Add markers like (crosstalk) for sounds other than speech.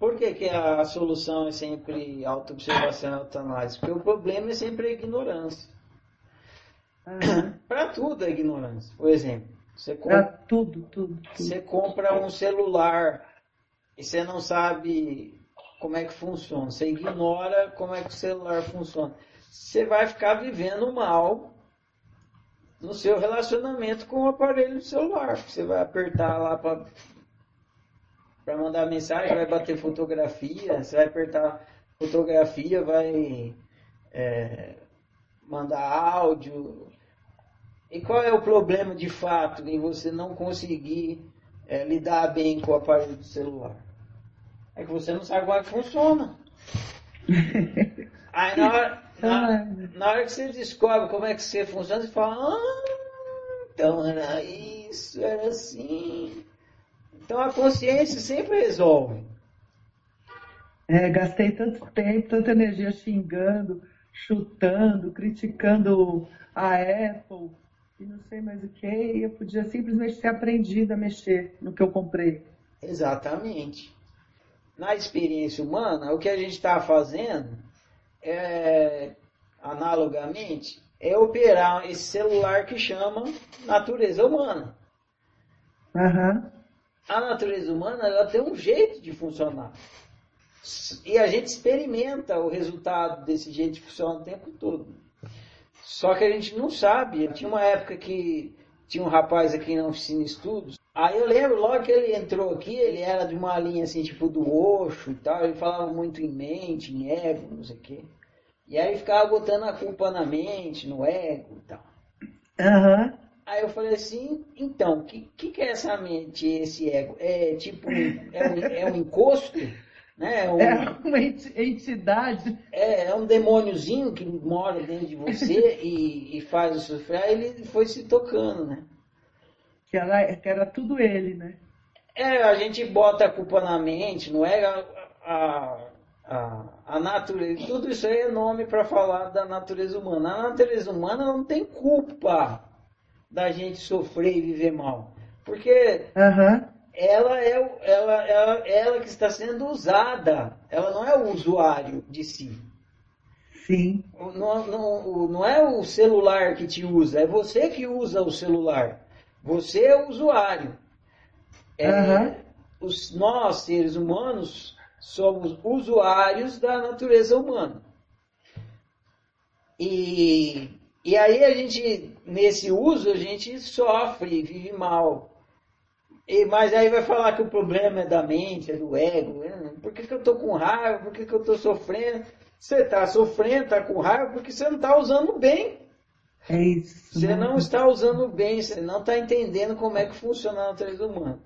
Por que, que a solução é sempre auto-observação e autoanálise? Porque o problema é sempre a ignorância. (clears throat) Para tudo é ignorância. Por exemplo, você Pra compra, tudo, tudo, tudo. você compra um celular e você não sabe como é que funciona. Você ignora como é que o celular funciona. Você vai ficar vivendo mal no seu relacionamento com o aparelho do celular. Você vai apertar lá para para mandar mensagem, vai bater fotografia, você vai apertar fotografia, vai é, mandar áudio. E qual é o problema de fato em você não conseguir é, lidar bem com o aparelho do celular? É que você não sabe como é que funciona. (laughs) Aí na hora, na, Ai, na hora que você descobre como é que você funciona, você fala, ah, então era isso, era assim. Então a consciência sempre resolve. É, gastei tanto tempo, tanta energia xingando, chutando, criticando a Apple e não sei mais o que, e eu podia simplesmente ter aprendido a mexer no que eu comprei. Exatamente. Na experiência humana, o que a gente está fazendo, é, analogamente, é operar esse celular que chama natureza humana. Aham. A natureza humana ela tem um jeito de funcionar. E a gente experimenta o resultado desse jeito de funcionar o tempo todo. Só que a gente não sabe. Tinha uma época que tinha um rapaz aqui na oficina de estudos. Aí eu lembro, logo que ele entrou aqui, ele era de uma linha assim, tipo do Osho e tal. Ele falava muito em mente, em ego, não sei o quê. E aí ficava botando a culpa na mente, no ego e tal. Aham. Aí eu falei assim, então, o que, que, que é essa mente, esse ego? É tipo, é um, é um encosto? Né? É um, É uma enti- entidade. é, é um demôniozinho que mora dentro de você (laughs) e, e faz o sofrer. Aí ele foi se tocando, né? Que era, que era tudo ele, né? É, a gente bota a culpa na mente, não é a, a, a, a natureza. Tudo isso aí é nome para falar da natureza humana. A natureza humana não tem culpa da gente sofrer e viver mal. Porque Aham. ela é, ela, ela, ela que está sendo usada. Ela não é o usuário de si. Sim. Não, não, não é o celular que te usa, é você que usa o celular. Você é o usuário. É, Aham. os, nós, seres humanos, somos usuários da natureza humana. E, e aí a gente, nesse uso, a gente sofre, vive mal. E, mas aí vai falar que o problema é da mente, é do ego. né? Por que, que eu estou com raiva? Por que, que eu estou sofrendo? Você está sofrendo, está com raiva porque você não está usando bem. É isso. Você né? não está usando bem, você não está entendendo como é que funciona a natureza humana.